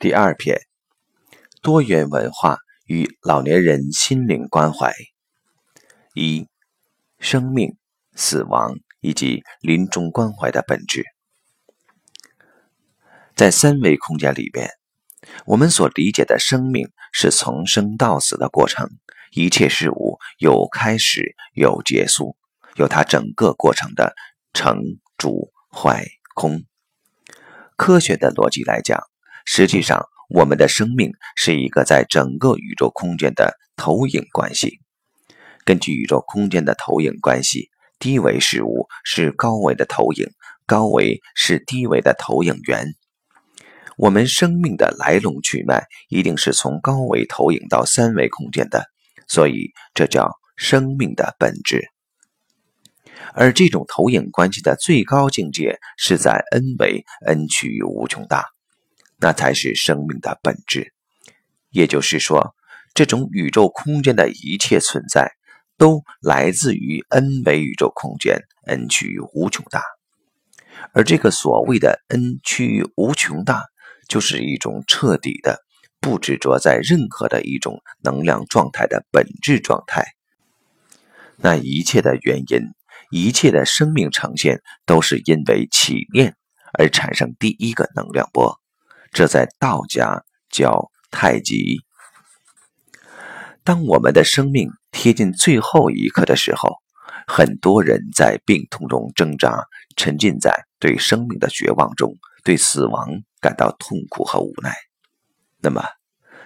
第二篇：多元文化与老年人心灵关怀。一、生命、死亡以及临终关怀的本质。在三维空间里边，我们所理解的生命是从生到死的过程，一切事物有开始，有结束，有它整个过程的成、住、坏、空。科学的逻辑来讲。实际上，我们的生命是一个在整个宇宙空间的投影关系。根据宇宙空间的投影关系，低维事物是高维的投影，高维是低维的投影源。我们生命的来龙去脉一定是从高维投影到三维空间的，所以这叫生命的本质。而这种投影关系的最高境界是在 n 维，n 趋于无穷大。那才是生命的本质，也就是说，这种宇宙空间的一切存在，都来自于 n 维宇宙空间，n 趋于无穷大。而这个所谓的 n 趋于无穷大，就是一种彻底的不执着在任何的一种能量状态的本质状态。那一切的原因，一切的生命呈现，都是因为起念而产生第一个能量波。这在道家叫太极。当我们的生命贴近最后一刻的时候，很多人在病痛中挣扎，沉浸在对生命的绝望中，对死亡感到痛苦和无奈。那么，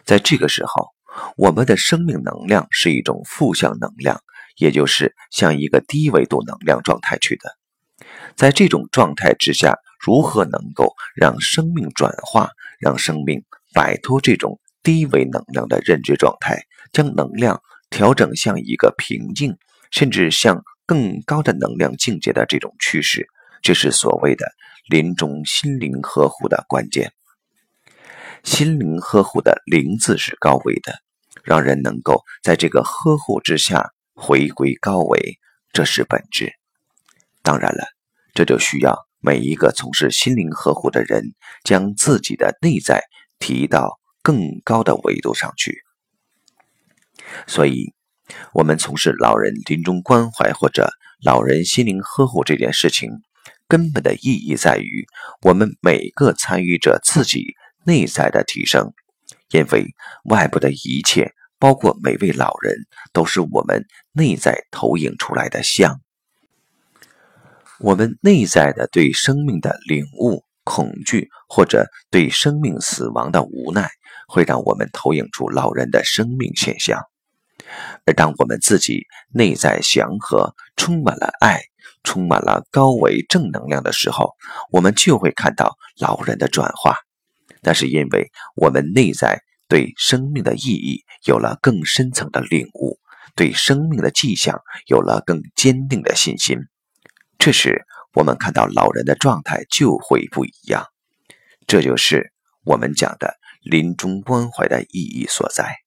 在这个时候，我们的生命能量是一种负向能量，也就是向一个低维度能量状态去的。在这种状态之下。如何能够让生命转化，让生命摆脱这种低维能量的认知状态，将能量调整向一个平静，甚至向更高的能量境界的这种趋势，这是所谓的临终心灵呵护的关键。心灵呵护的“灵”字是高维的，让人能够在这个呵护之下回归高维，这是本质。当然了，这就需要。每一个从事心灵呵护的人，将自己的内在提到更高的维度上去。所以，我们从事老人临终关怀或者老人心灵呵护这件事情，根本的意义在于我们每个参与者自己内在的提升。因为外部的一切，包括每位老人，都是我们内在投影出来的像。我们内在的对生命的领悟、恐惧，或者对生命死亡的无奈，会让我们投影出老人的生命现象。而当我们自己内在祥和、充满了爱、充满了高维正能量的时候，我们就会看到老人的转化。那是因为我们内在对生命的意义有了更深层的领悟，对生命的迹象有了更坚定的信心。这时，我们看到老人的状态就会不一样，这就是我们讲的临终关怀的意义所在。